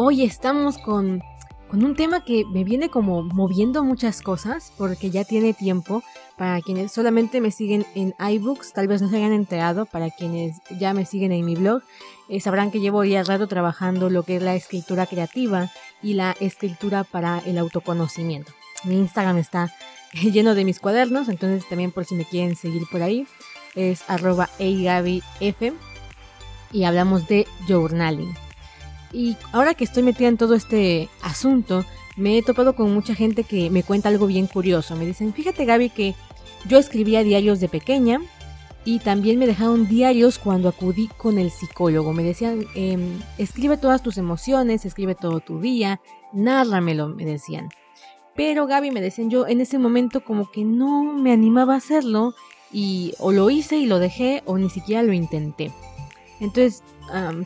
Hoy estamos con, con un tema que me viene como moviendo muchas cosas porque ya tiene tiempo. Para quienes solamente me siguen en iBooks, tal vez no se hayan enterado. Para quienes ya me siguen en mi blog, eh, sabrán que llevo ya rato trabajando lo que es la escritura creativa y la escritura para el autoconocimiento. Mi Instagram está lleno de mis cuadernos, entonces también por si me quieren seguir por ahí, es arroba eigabif y hablamos de journaling. Y ahora que estoy metida en todo este asunto, me he topado con mucha gente que me cuenta algo bien curioso. Me dicen, fíjate Gaby que yo escribía diarios de pequeña y también me dejaron diarios cuando acudí con el psicólogo. Me decían, em, escribe todas tus emociones, escribe todo tu día, nárramelo, me decían. Pero Gaby me decían, yo en ese momento como que no me animaba a hacerlo y o lo hice y lo dejé o ni siquiera lo intenté. Entonces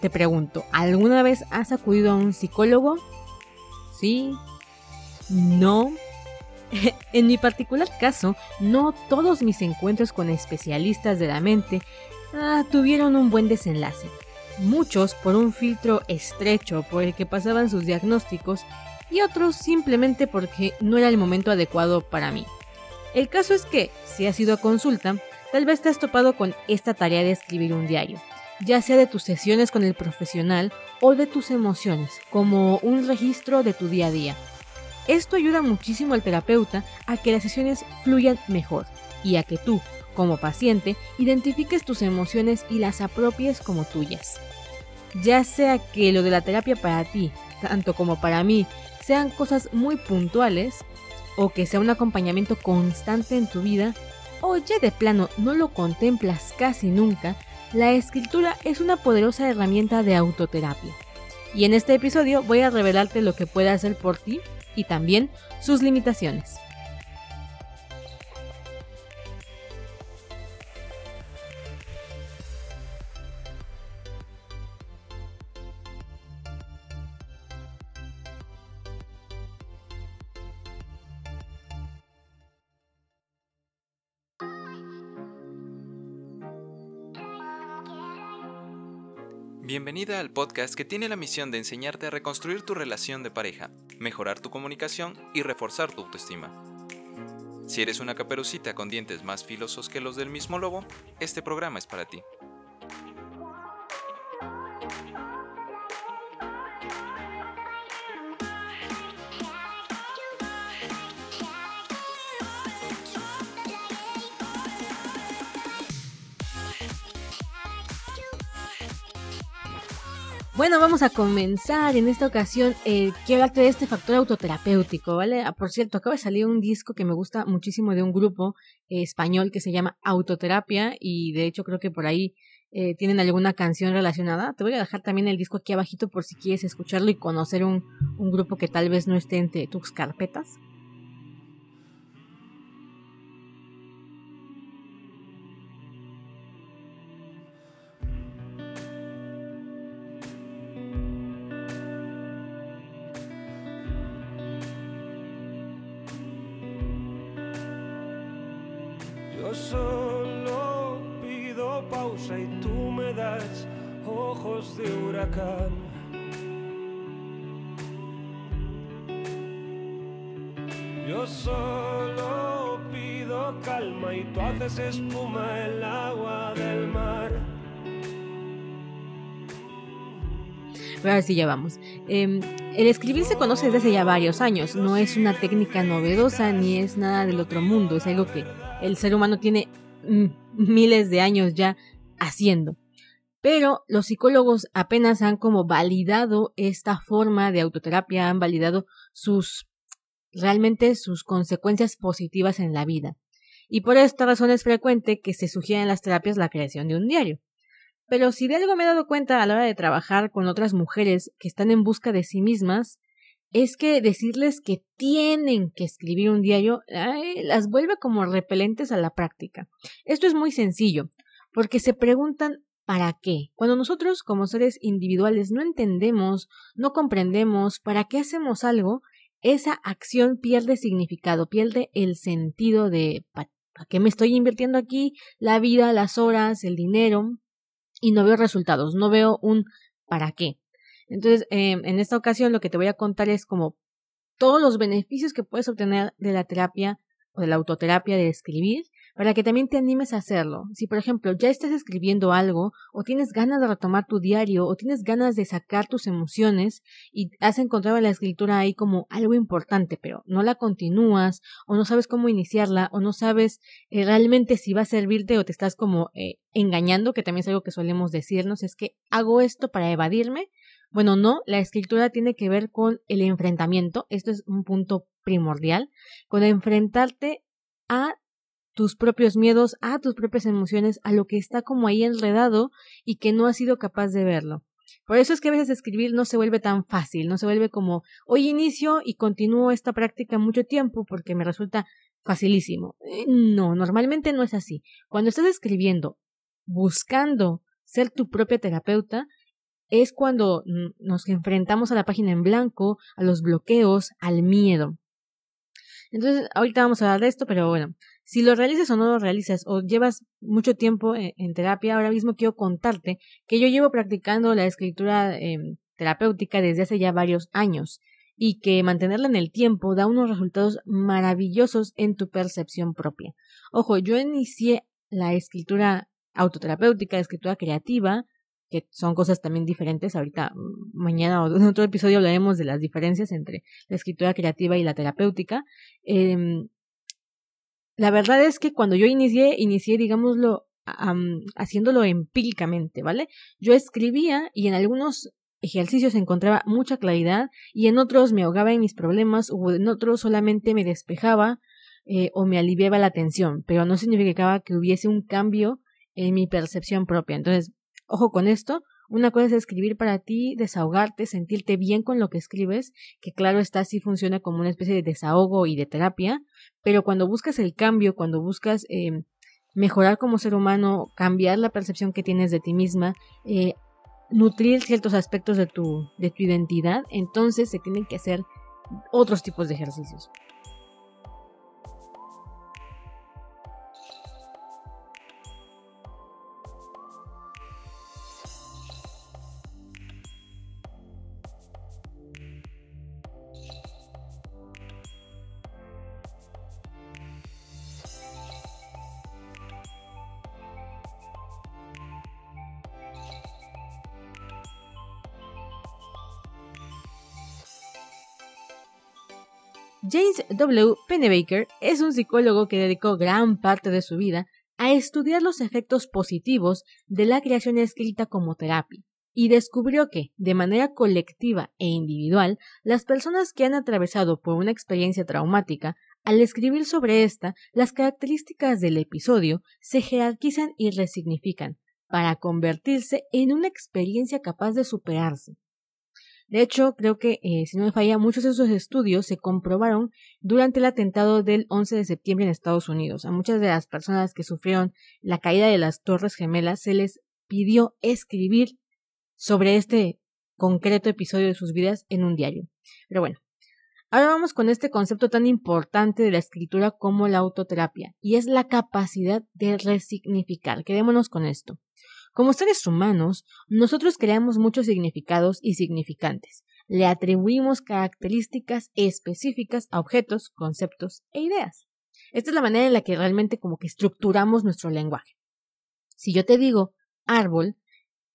te pregunto, ¿alguna vez has acudido a un psicólogo? ¿Sí? ¿No? en mi particular caso, no todos mis encuentros con especialistas de la mente ah, tuvieron un buen desenlace. Muchos por un filtro estrecho por el que pasaban sus diagnósticos y otros simplemente porque no era el momento adecuado para mí. El caso es que, si has ido a consulta, tal vez te has topado con esta tarea de escribir un diario ya sea de tus sesiones con el profesional o de tus emociones, como un registro de tu día a día. Esto ayuda muchísimo al terapeuta a que las sesiones fluyan mejor y a que tú, como paciente, identifiques tus emociones y las apropies como tuyas. Ya sea que lo de la terapia para ti, tanto como para mí, sean cosas muy puntuales, o que sea un acompañamiento constante en tu vida, o ya de plano no lo contemplas casi nunca, la escritura es una poderosa herramienta de autoterapia. Y en este episodio voy a revelarte lo que puede hacer por ti y también sus limitaciones. Bienvenida al podcast que tiene la misión de enseñarte a reconstruir tu relación de pareja, mejorar tu comunicación y reforzar tu autoestima. Si eres una caperucita con dientes más filosos que los del mismo lobo, este programa es para ti. Bueno, vamos a comenzar en esta ocasión. Eh, quiero hablarte de este factor autoterapéutico, ¿vale? Ah, por cierto, acaba de salir un disco que me gusta muchísimo de un grupo eh, español que se llama Autoterapia y de hecho creo que por ahí eh, tienen alguna canción relacionada. Te voy a dejar también el disco aquí abajito por si quieres escucharlo y conocer un, un grupo que tal vez no esté entre tus carpetas. Yo solo pido calma y tú haces espuma el agua del mar. Ahora sí, ya vamos. Em, el escribir se conoce desde hace ya varios años. No es una técnica novedosa ni es nada del otro mundo. Es algo que el ser humano tiene miles de años ya haciendo. Pero los psicólogos apenas han como validado esta forma de autoterapia, han validado sus realmente sus consecuencias positivas en la vida. Y por esta razón es frecuente que se sugiera en las terapias la creación de un diario. Pero si de algo me he dado cuenta a la hora de trabajar con otras mujeres que están en busca de sí mismas, es que decirles que tienen que escribir un diario las vuelve como repelentes a la práctica. Esto es muy sencillo, porque se preguntan ¿Para qué? Cuando nosotros como seres individuales no entendemos, no comprendemos para qué hacemos algo, esa acción pierde significado, pierde el sentido de ¿para qué me estoy invirtiendo aquí? La vida, las horas, el dinero, y no veo resultados, no veo un ¿para qué? Entonces, em, en esta ocasión lo que te voy a contar es como todos los beneficios que puedes obtener de la terapia o de la autoterapia de escribir para que también te animes a hacerlo. Si, por ejemplo, ya estás escribiendo algo, o tienes ganas de retomar tu diario, o tienes ganas de sacar tus emociones, y has encontrado la escritura ahí como algo importante, pero no la continúas, o no sabes cómo iniciarla, o no sabes eh, realmente si va a servirte, o te estás como eh, engañando, que también es algo que solemos decirnos, es que hago esto para evadirme. Bueno, no, la escritura tiene que ver con el enfrentamiento, esto es un punto primordial, con enfrentarte a tus propios miedos, a tus propias emociones, a lo que está como ahí enredado y que no has sido capaz de verlo. Por eso es que a veces escribir no se vuelve tan fácil, no se vuelve como hoy inicio y continúo esta práctica mucho tiempo porque me resulta facilísimo. Eh, no, normalmente no es así. Cuando estás escribiendo buscando ser tu propia terapeuta, es cuando nos enfrentamos a la página en blanco, a los bloqueos, al miedo. Entonces, ahorita vamos a hablar de esto, pero bueno, si lo realizas o no lo realizas, o llevas mucho tiempo en, terapia, ahora mismo quiero contarte que yo llevo practicando la escritura em, terapéutica desde hace ya varios años y que mantenerla en el tiempo da unos resultados maravillosos en tu percepción propia. Ojo, yo inicié la escritura autoterapéutica, escritura creativa, que son cosas también diferentes. Ahorita, mm, mañana o en otro episodio hablaremos de las diferencias entre la escritura creativa y la terapéutica. Em, la verdad es que cuando yo inicié, inicié, digámoslo, haciéndolo empíricamente, ¿vale? Yo escribía y en algunos ejercicios encontraba mucha claridad y en otros me ahogaba en mis problemas o en otros solamente me despejaba eh, o me aliviaba la tensión, pero no significaba que hubiese un cambio en mi percepción propia. Entonces, Ojo con esto, una cosa es escribir para ti, desahogarte, sentirte bien con lo que escribes, que claro está, sí funciona como una especie de desahogo y de terapia, pero cuando buscas el cambio, cuando buscas eh, mejorar como ser humano, cambiar la percepción que tienes de ti misma, eh, nutrir ciertos aspectos de tu, de tu identidad, entonces se tienen que hacer otros tipos de ejercicios. James W. Pennebaker es un psicólogo que dedicó gran parte de su vida a estudiar los efectos positivos de la creación escrita como terapia, y descubrió que, de manera colectiva e individual, las personas que han atravesado por una experiencia traumática, al escribir sobre esta, las características del episodio se jerarquizan y resignifican, para convertirse en una experiencia capaz de superarse. De hecho, creo que, eh, si no me falla, muchos de esos estudios se comprobaron durante el atentado del 11 de septiembre en Estados Unidos. A muchas de las personas que sufrieron la caída de las Torres Gemelas se les pidió escribir sobre este concreto episodio de sus vidas en un diario. Pero bueno, ahora vamos con este concepto tan importante de la escritura como la autoterapia, y es la capacidad de resignificar. Quedémonos con esto. Como seres humanos, nosotros creamos muchos significados y significantes. Le atribuimos características específicas a objetos, conceptos e ideas. Esta es la manera en la que realmente como que estructuramos nuestro lenguaje. Si yo te digo árbol,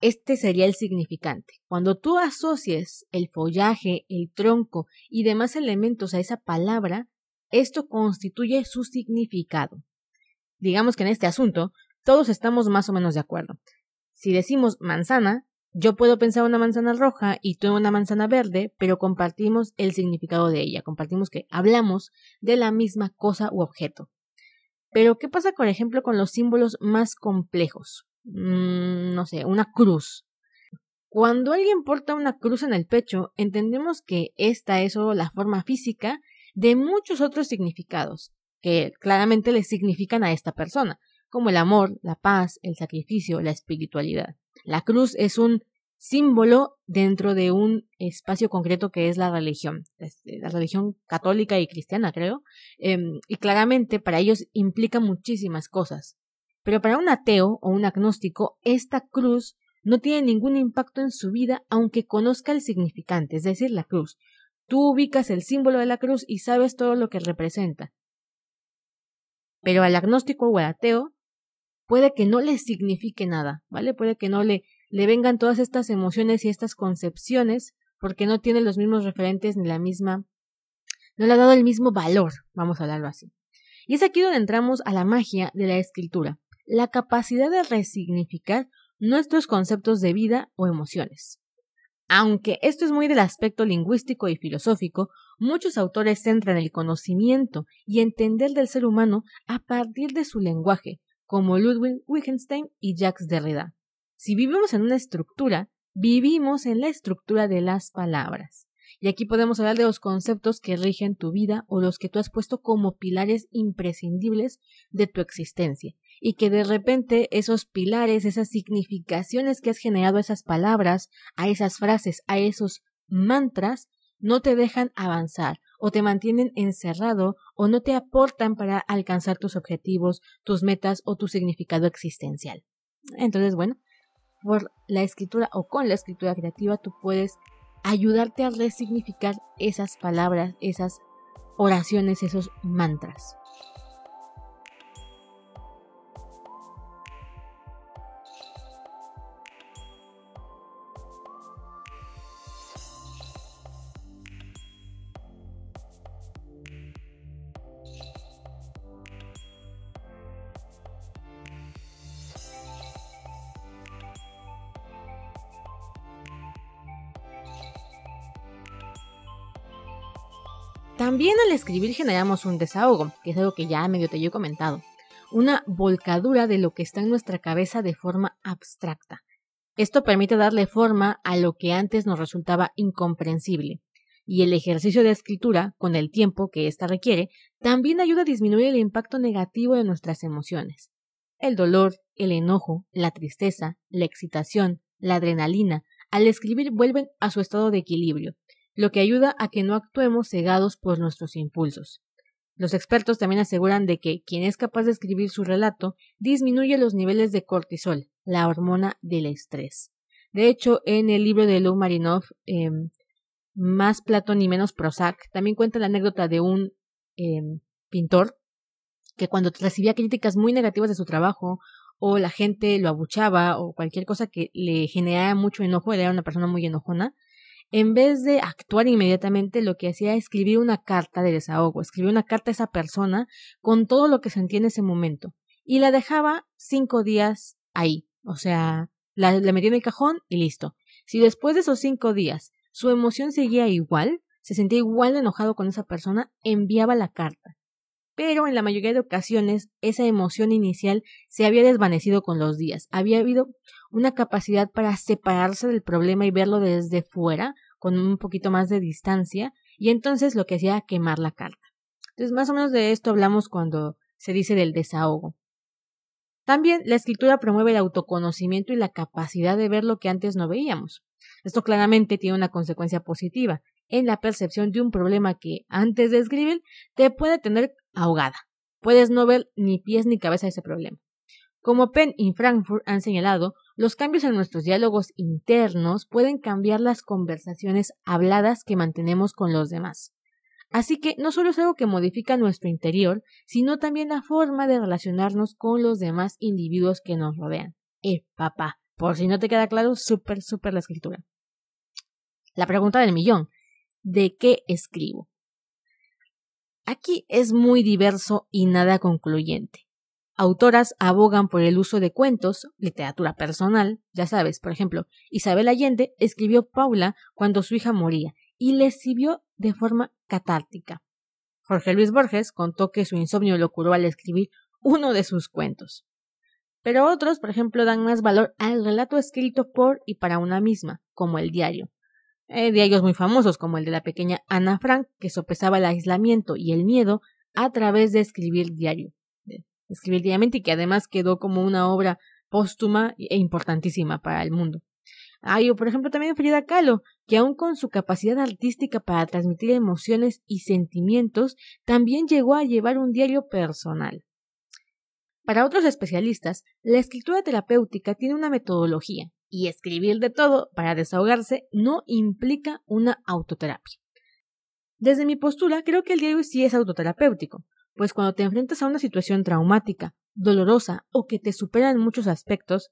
este sería el significante. Cuando tú asocies el follaje, el tronco y demás elementos a esa palabra, esto constituye su significado. Digamos que en este asunto todos estamos más o menos de acuerdo. Si decimos manzana, yo puedo pensar una manzana roja y tú una manzana verde, pero compartimos el significado de ella, compartimos que hablamos de la misma cosa u objeto. Pero, ¿qué pasa, por ejemplo, con los símbolos más complejos? Mm, no sé, una cruz. Cuando alguien porta una cruz en el pecho, entendemos que esta es solo la forma física de muchos otros significados, que claramente le significan a esta persona como el amor, la paz, el sacrificio, la espiritualidad. La cruz es un símbolo dentro de un espacio concreto que es la religión, este, la religión católica y cristiana, creo, em, y claramente para ellos implica muchísimas cosas. Pero para un ateo o un agnóstico, esta cruz no tiene ningún impacto en su vida aunque conozca el significante, es decir, la cruz. Tú ubicas el símbolo de la cruz y sabes todo lo que representa. Pero al agnóstico o al ateo puede que no le signifique nada, ¿vale? Puede que no le, le vengan todas estas emociones y estas concepciones porque no tiene los mismos referentes ni la misma, no le ha dado el mismo valor, vamos a hablarlo así. Y es aquí donde entramos a la magia de la escritura, la capacidad de resignificar nuestros conceptos de vida o emociones. Aunque esto es muy del aspecto lingüístico y filosófico, muchos autores centran el conocimiento y entender del ser humano a partir de su lenguaje, como Ludwig Wittgenstein y Jacques Derrida. Si vivimos en una estructura, vivimos en la estructura de las palabras. Y aquí podemos hablar de los conceptos que rigen tu vida o los que tú has puesto como pilares imprescindibles de tu existencia. Y que de repente esos pilares, esas significaciones que has generado a esas palabras, a esas frases, a esos mantras, no te dejan avanzar o te mantienen encerrado o no te aportan para alcanzar tus objetivos, tus metas o tu significado existencial. Entonces, bueno, por la escritura o con la escritura creativa tú puedes ayudarte a resignificar esas palabras, esas oraciones, esos mantras. También al escribir generamos un desahogo, que es algo que ya medio te he comentado, una volcadura de lo que está en nuestra cabeza de forma abstracta. Esto permite darle forma a lo que antes nos resultaba incomprensible. Y el ejercicio de escritura, con el tiempo que ésta requiere, también ayuda a disminuir el impacto negativo de nuestras emociones. El dolor, el enojo, la tristeza, la excitación, la adrenalina, al escribir vuelven a su estado de equilibrio, lo que ayuda a que no actuemos cegados por nuestros impulsos. Los expertos también aseguran de que quien es capaz de escribir su relato disminuye los niveles de cortisol, la hormona del estrés. De hecho, en el libro de Lou Marinov, em, Más Platón y menos Prozac, también cuenta la anécdota de un em, pintor que cuando recibía críticas muy negativas de su trabajo o la gente lo abuchaba o cualquier cosa que le generaba mucho enojo, él era una persona muy enojona, en vez de actuar inmediatamente, lo que hacía era escribir una carta de desahogo, escribir una carta a esa persona con todo lo que sentía en ese momento y la dejaba cinco días ahí, o sea, la, metía en el cajón y listo. Si después de esos cinco días su emoción seguía igual, se sentía igual enojado con esa persona, enviaba la carta. Pero en la mayoría de ocasiones esa emoción inicial se había desvanecido con los días. Había habido una capacidad para separarse del problema y verlo desde fuera, con un poquito más de distancia, y entonces lo que hacía era quemar la carta. Entonces, más o menos de esto hablamos cuando se dice del desahogo. También la escritura promueve el autoconocimiento y la capacidad de ver lo que antes no veíamos. Esto claramente tiene una consecuencia positiva en la percepción de un problema que antes de escribir te puede tener ahogada. Puedes no ver ni pies ni cabeza ese problema. Como Penn y Frankfurt han señalado, los cambios en nuestros diálogos internos pueden cambiar las conversaciones habladas que mantenemos con los demás. Así que no solo es algo que modifica nuestro interior, sino también la forma de relacionarnos con los demás individuos que nos rodean. Eh, papá, por si no te queda claro, súper, súper la escritura. La pregunta del millón. ¿De qué escribo? Aquí es muy diverso y nada concluyente. Autoras abogan por el uso de cuentos, literatura personal, ya sabes, por ejemplo, Isabel Allende escribió Paula cuando su hija moría y le escribió de forma catártica. Jorge Luis Borges contó que su insomnio lo curó al escribir uno de sus cuentos. Pero otros, por ejemplo, dan más valor al relato escrito por y para una misma, como el diario. Hay diarios muy famosos, como el de la pequeña Ana Frank, que sopesaba el aislamiento y el miedo a través de escribir diario escribir diariamente y que además quedó como una obra póstuma e importantísima para el mundo. Hay, por ejemplo, también Frida Kahlo, que aun con su capacidad artística para transmitir emociones y sentimientos, también llegó a llevar un diario personal. Para otros especialistas, la escritura terapéutica tiene una metodología, y escribir de todo para desahogarse no implica una autoterapia. Desde mi postura, creo que el diario sí es autoterapéutico, pues cuando te enfrentas a una situación traumática, dolorosa o que te supera en muchos aspectos,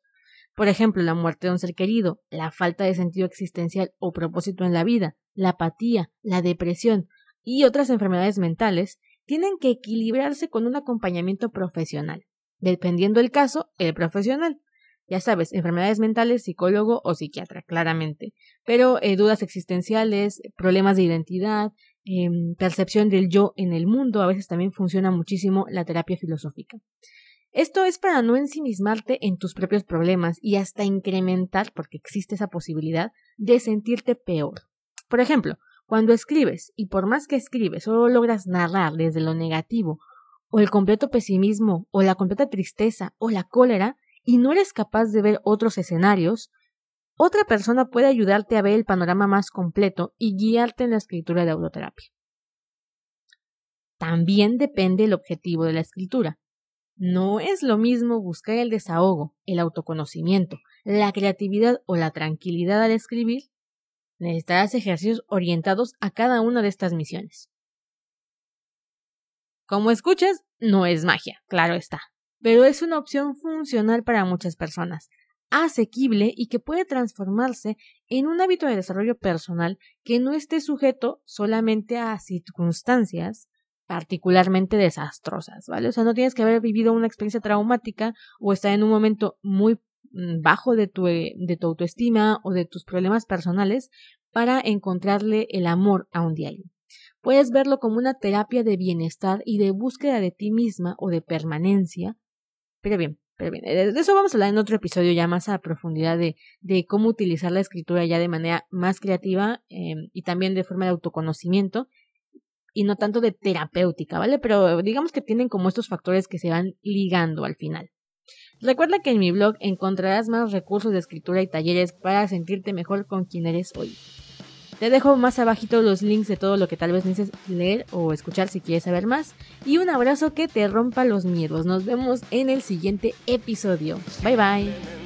por ejemplo, la muerte de un ser querido, la falta de sentido existencial o propósito en la vida, la apatía, la depresión y otras enfermedades mentales, tienen que equilibrarse con un acompañamiento profesional. Dependiendo del caso, el profesional. Ya sabes, enfermedades mentales, psicólogo o psiquiatra, claramente. Pero eh, dudas existenciales, problemas de identidad, em, percepción del yo en el mundo, a veces también funciona muchísimo la terapia filosófica. Esto es para no ensimismarte en tus propios problemas y hasta incrementar, porque existe esa posibilidad, de sentirte peor. Por ejemplo, cuando escribes y por más que escribes solo logras narrar desde lo negativo o el completo pesimismo o la completa tristeza o la cólera y no eres capaz de ver otros escenarios, otra persona puede ayudarte a ver el panorama más completo y guiarte en la escritura de autoterapia. También depende el objetivo de la escritura. No es lo mismo buscar el desahogo, el autoconocimiento, la creatividad o la tranquilidad al escribir. Necesitarás ejercicios orientados a cada una de estas misiones. Como escuchas, no es magia, claro está, pero es una opción funcional para muchas personas, asequible y que puede transformarse en un hábito de desarrollo personal que no esté sujeto solamente a circunstancias particularmente desastrosas, ¿vale? O sea, no tienes que haber vivido una experiencia traumática o estar en un momento muy mm, bajo de tu, eh, de tu autoestima o de tus problemas personales para encontrarle el amor a un diario. Puedes verlo como una terapia de bienestar y de búsqueda de ti misma o de permanencia. Pero bien, de eso vamos a hablar en otro episodio ya más a profundidad de, de cómo utilizar la escritura ya de manera más creativa em, y también de forma de autoconocimiento y no tanto de terapéutica, ¿vale? Pero digamos que tienen como estos factores que se van ligando al final. Recuerda que en mi blog encontrarás más recursos de escritura y talleres para sentirte mejor con quien eres hoy. Te dejo más abajito los links de todo lo que tal vez necesites leer o escuchar si quieres saber más. Y un abrazo que te rompa los miedos. Nos vemos en el siguiente episodio. Bye bye.